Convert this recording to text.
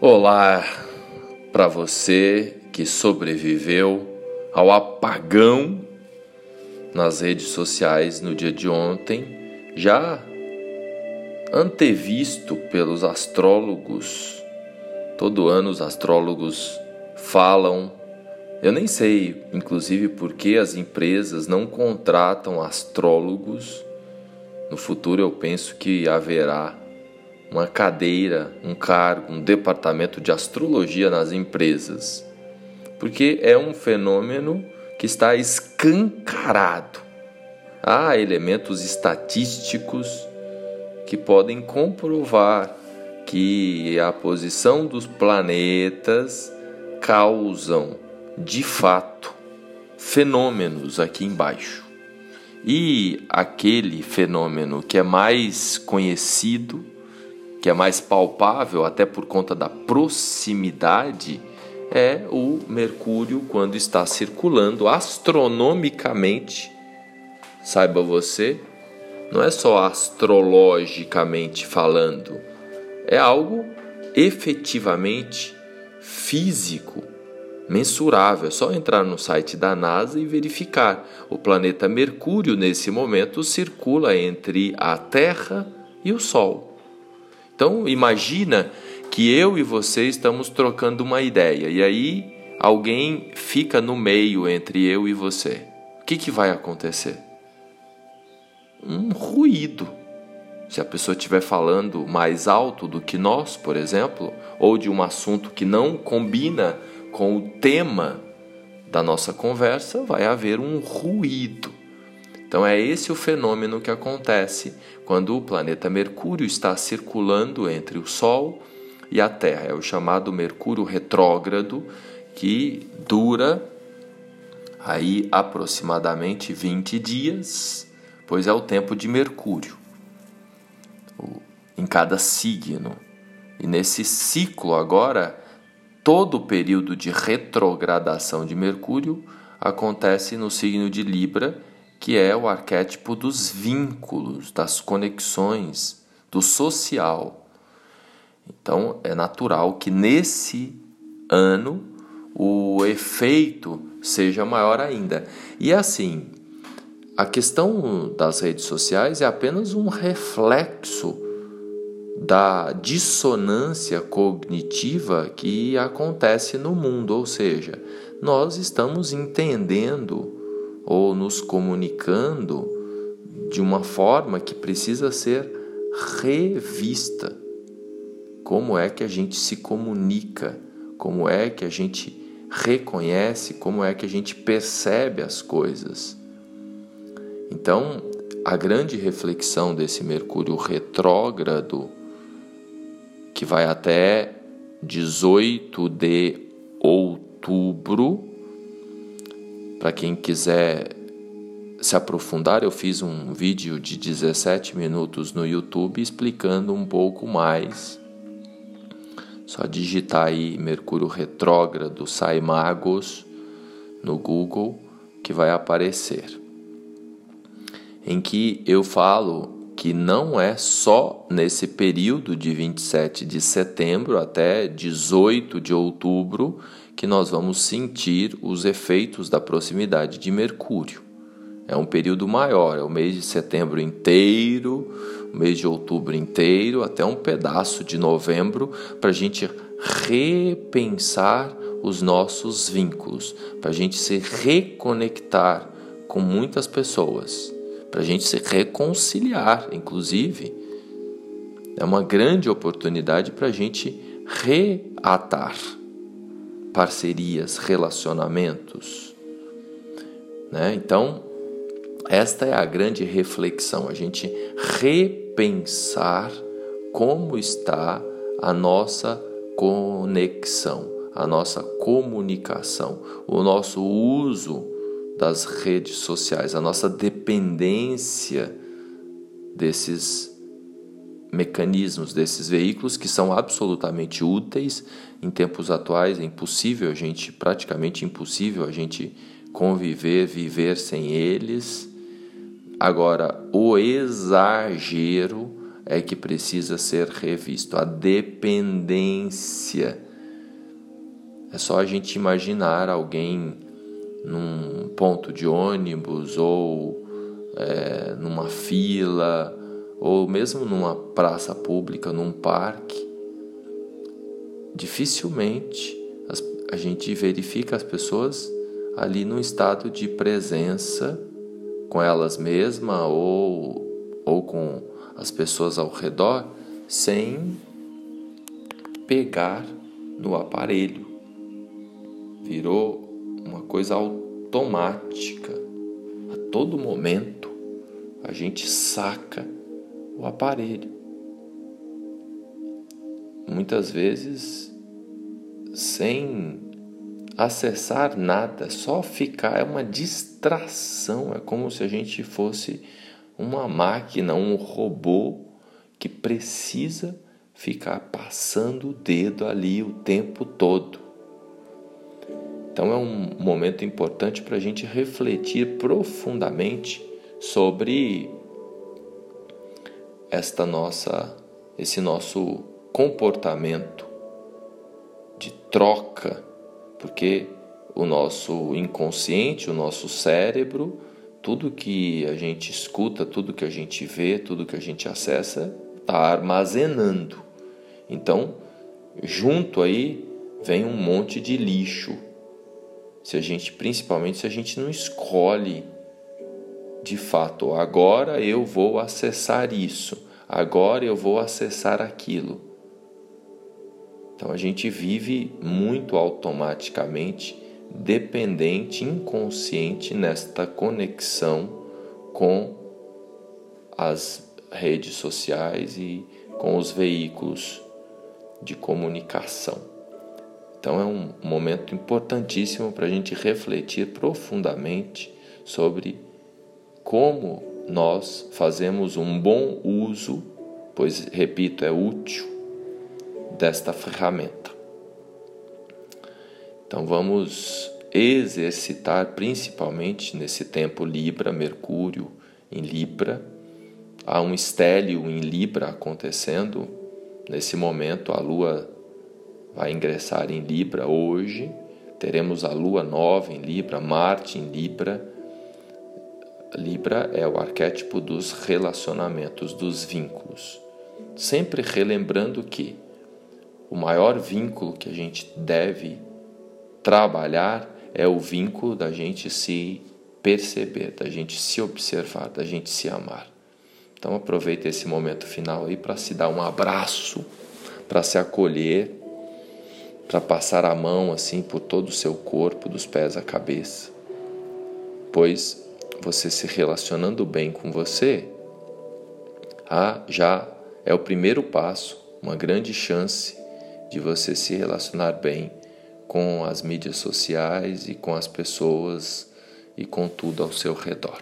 Olá para você que sobreviveu ao apagão nas redes sociais no dia de ontem, já antevisto pelos astrólogos. Todo ano os astrólogos falam. Eu nem sei, inclusive, por que as empresas não contratam astrólogos. No futuro eu penso que haverá uma cadeira, um cargo, um departamento de astrologia nas empresas, porque é um fenômeno que está escancarado. Há elementos estatísticos que podem comprovar que a posição dos planetas causam, de fato, fenômenos aqui embaixo. E aquele fenômeno que é mais conhecido que é mais palpável, até por conta da proximidade, é o Mercúrio quando está circulando astronomicamente. Saiba você, não é só astrologicamente falando, é algo efetivamente físico, mensurável. É só entrar no site da NASA e verificar. O planeta Mercúrio, nesse momento, circula entre a Terra e o Sol. Então imagina que eu e você estamos trocando uma ideia e aí alguém fica no meio entre eu e você. O que, que vai acontecer? Um ruído. Se a pessoa estiver falando mais alto do que nós, por exemplo, ou de um assunto que não combina com o tema da nossa conversa, vai haver um ruído. Então é esse o fenômeno que acontece quando o planeta Mercúrio está circulando entre o Sol e a Terra. É o chamado Mercúrio retrógrado que dura aí aproximadamente 20 dias, pois é o tempo de Mercúrio em cada signo. E nesse ciclo agora, todo o período de retrogradação de Mercúrio acontece no signo de Libra que é o arquétipo dos vínculos, das conexões, do social. Então é natural que nesse ano o efeito seja maior ainda. E assim, a questão das redes sociais é apenas um reflexo da dissonância cognitiva que acontece no mundo, ou seja, nós estamos entendendo ou nos comunicando de uma forma que precisa ser revista. Como é que a gente se comunica? Como é que a gente reconhece? Como é que a gente percebe as coisas? Então, a grande reflexão desse Mercúrio retrógrado, que vai até 18 de outubro, para quem quiser se aprofundar, eu fiz um vídeo de 17 minutos no YouTube explicando um pouco mais. Só digitar aí Mercúrio retrógrado Sai Magos no Google que vai aparecer. Em que eu falo que não é só nesse período de 27 de setembro até 18 de outubro que nós vamos sentir os efeitos da proximidade de Mercúrio. É um período maior, é o mês de setembro inteiro, o mês de outubro inteiro, até um pedaço de novembro, para a gente repensar os nossos vínculos, para a gente se reconectar com muitas pessoas, para a gente se reconciliar, inclusive. É uma grande oportunidade para a gente reatar parcerias, relacionamentos. Né? Então, esta é a grande reflexão, a gente repensar como está a nossa conexão, a nossa comunicação, o nosso uso das redes sociais, a nossa dependência desses mecanismos desses veículos que são absolutamente úteis em tempos atuais é impossível a gente praticamente impossível a gente conviver viver sem eles agora o exagero é que precisa ser revisto. A dependência. É só a gente imaginar alguém num ponto de ônibus ou é, numa fila ou mesmo numa praça pública, num parque. Dificilmente a gente verifica as pessoas ali num estado de presença com elas mesmas ou, ou com as pessoas ao redor sem pegar no aparelho. Virou coisa automática. A todo momento a gente saca o aparelho. Muitas vezes sem acessar nada, só ficar é uma distração, é como se a gente fosse uma máquina, um robô que precisa ficar passando o dedo ali o tempo todo. Então é um momento importante para a gente refletir profundamente sobre esta nossa, esse nosso comportamento de troca porque o nosso inconsciente, o nosso cérebro, tudo que a gente escuta, tudo que a gente vê, tudo que a gente acessa, está armazenando. Então, junto aí vem um monte de lixo. Se a gente, principalmente se a gente não escolhe de fato, agora eu vou acessar isso, agora eu vou acessar aquilo. Então a gente vive muito automaticamente, dependente, inconsciente nesta conexão com as redes sociais e com os veículos de comunicação. Então é um momento importantíssimo para a gente refletir profundamente sobre como nós fazemos um bom uso, pois, repito, é útil desta ferramenta. Então vamos exercitar principalmente nesse tempo Libra, Mercúrio em Libra. Há um estélio em Libra acontecendo. Nesse momento a Lua vai ingressar em Libra hoje. Teremos a Lua nova em Libra, Marte em Libra. Libra é o arquétipo dos relacionamentos, dos vínculos. Sempre relembrando que o maior vínculo que a gente deve trabalhar é o vínculo da gente se perceber, da gente se observar, da gente se amar. Então aproveita esse momento final aí para se dar um abraço, para se acolher, para passar a mão assim por todo o seu corpo, dos pés à cabeça. Pois você se relacionando bem com você, ah, já é o primeiro passo, uma grande chance de você se relacionar bem com as mídias sociais e com as pessoas e com tudo ao seu redor.